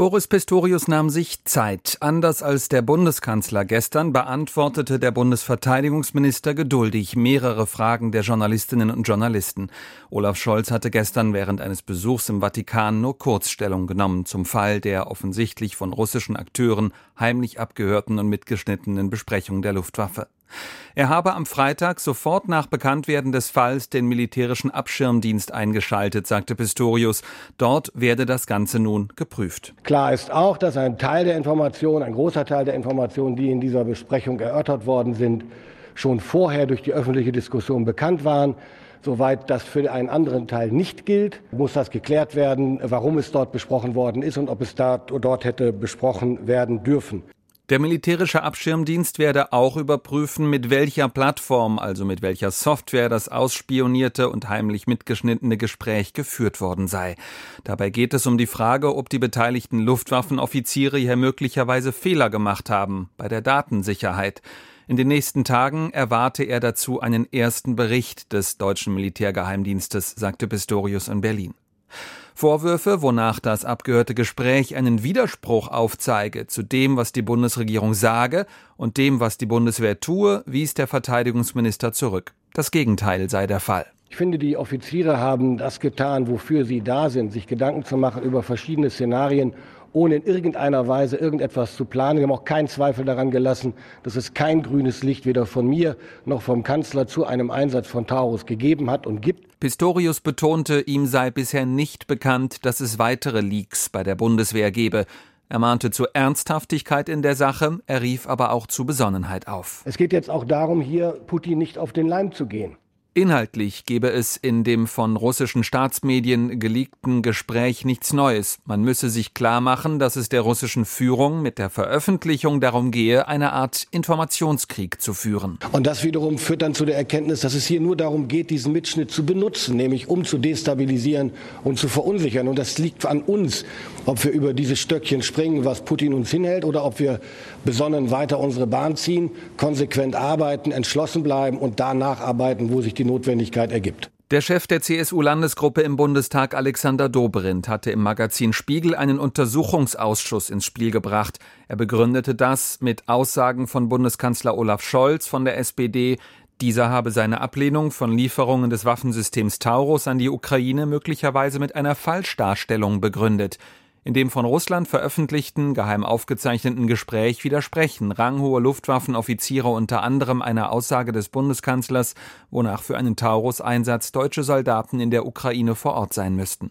Boris Pistorius nahm sich Zeit. Anders als der Bundeskanzler gestern beantwortete der Bundesverteidigungsminister geduldig mehrere Fragen der Journalistinnen und Journalisten. Olaf Scholz hatte gestern während eines Besuchs im Vatikan nur Kurzstellung genommen zum Fall der offensichtlich von russischen Akteuren heimlich abgehörten und mitgeschnittenen Besprechung der Luftwaffe. Er habe am Freitag sofort nach Bekanntwerden des Falls den militärischen Abschirmdienst eingeschaltet, sagte Pistorius. Dort werde das Ganze nun geprüft. Klar ist auch, dass ein Teil der Informationen, ein großer Teil der Informationen, die in dieser Besprechung erörtert worden sind, schon vorher durch die öffentliche Diskussion bekannt waren. Soweit das für einen anderen Teil nicht gilt, muss das geklärt werden, warum es dort besprochen worden ist und ob es dort hätte besprochen werden dürfen. Der militärische Abschirmdienst werde auch überprüfen, mit welcher Plattform, also mit welcher Software das ausspionierte und heimlich mitgeschnittene Gespräch geführt worden sei. Dabei geht es um die Frage, ob die beteiligten Luftwaffenoffiziere hier möglicherweise Fehler gemacht haben bei der Datensicherheit. In den nächsten Tagen erwarte er dazu einen ersten Bericht des deutschen Militärgeheimdienstes, sagte Pistorius in Berlin. Vorwürfe, wonach das abgehörte Gespräch einen Widerspruch aufzeige zu dem, was die Bundesregierung sage und dem, was die Bundeswehr tue, wies der Verteidigungsminister zurück. Das Gegenteil sei der Fall. Ich finde, die Offiziere haben das getan, wofür sie da sind, sich Gedanken zu machen über verschiedene Szenarien ohne in irgendeiner Weise irgendetwas zu planen. Wir haben auch keinen Zweifel daran gelassen, dass es kein grünes Licht weder von mir noch vom Kanzler zu einem Einsatz von Taurus gegeben hat und gibt. Pistorius betonte, ihm sei bisher nicht bekannt, dass es weitere Leaks bei der Bundeswehr gebe. Er mahnte zu Ernsthaftigkeit in der Sache, er rief aber auch zu Besonnenheit auf. Es geht jetzt auch darum, hier Putin nicht auf den Leim zu gehen. Inhaltlich gebe es in dem von russischen Staatsmedien geleakten Gespräch nichts Neues. Man müsse sich klar machen, dass es der russischen Führung mit der Veröffentlichung darum gehe, eine Art Informationskrieg zu führen. Und das wiederum führt dann zu der Erkenntnis, dass es hier nur darum geht, diesen Mitschnitt zu benutzen, nämlich um zu destabilisieren und zu verunsichern. Und das liegt an uns, ob wir über dieses Stöckchen springen, was Putin uns hinhält, oder ob wir besonnen weiter unsere Bahn ziehen, konsequent arbeiten, entschlossen bleiben und da nacharbeiten, wo sich die Notwendigkeit ergibt. Der Chef der CSU-Landesgruppe im Bundestag, Alexander Dobrindt, hatte im Magazin Spiegel einen Untersuchungsausschuss ins Spiel gebracht. Er begründete das mit Aussagen von Bundeskanzler Olaf Scholz von der SPD. Dieser habe seine Ablehnung von Lieferungen des Waffensystems Taurus an die Ukraine möglicherweise mit einer Falschdarstellung begründet. In dem von Russland veröffentlichten, geheim aufgezeichneten Gespräch widersprechen ranghohe Luftwaffenoffiziere unter anderem einer Aussage des Bundeskanzlers, wonach für einen Taurus-Einsatz deutsche Soldaten in der Ukraine vor Ort sein müssten.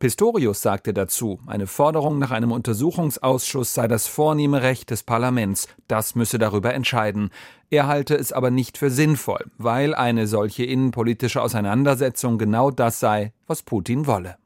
Pistorius sagte dazu, eine Forderung nach einem Untersuchungsausschuss sei das vornehme Recht des Parlaments, das müsse darüber entscheiden. Er halte es aber nicht für sinnvoll, weil eine solche innenpolitische Auseinandersetzung genau das sei, was Putin wolle.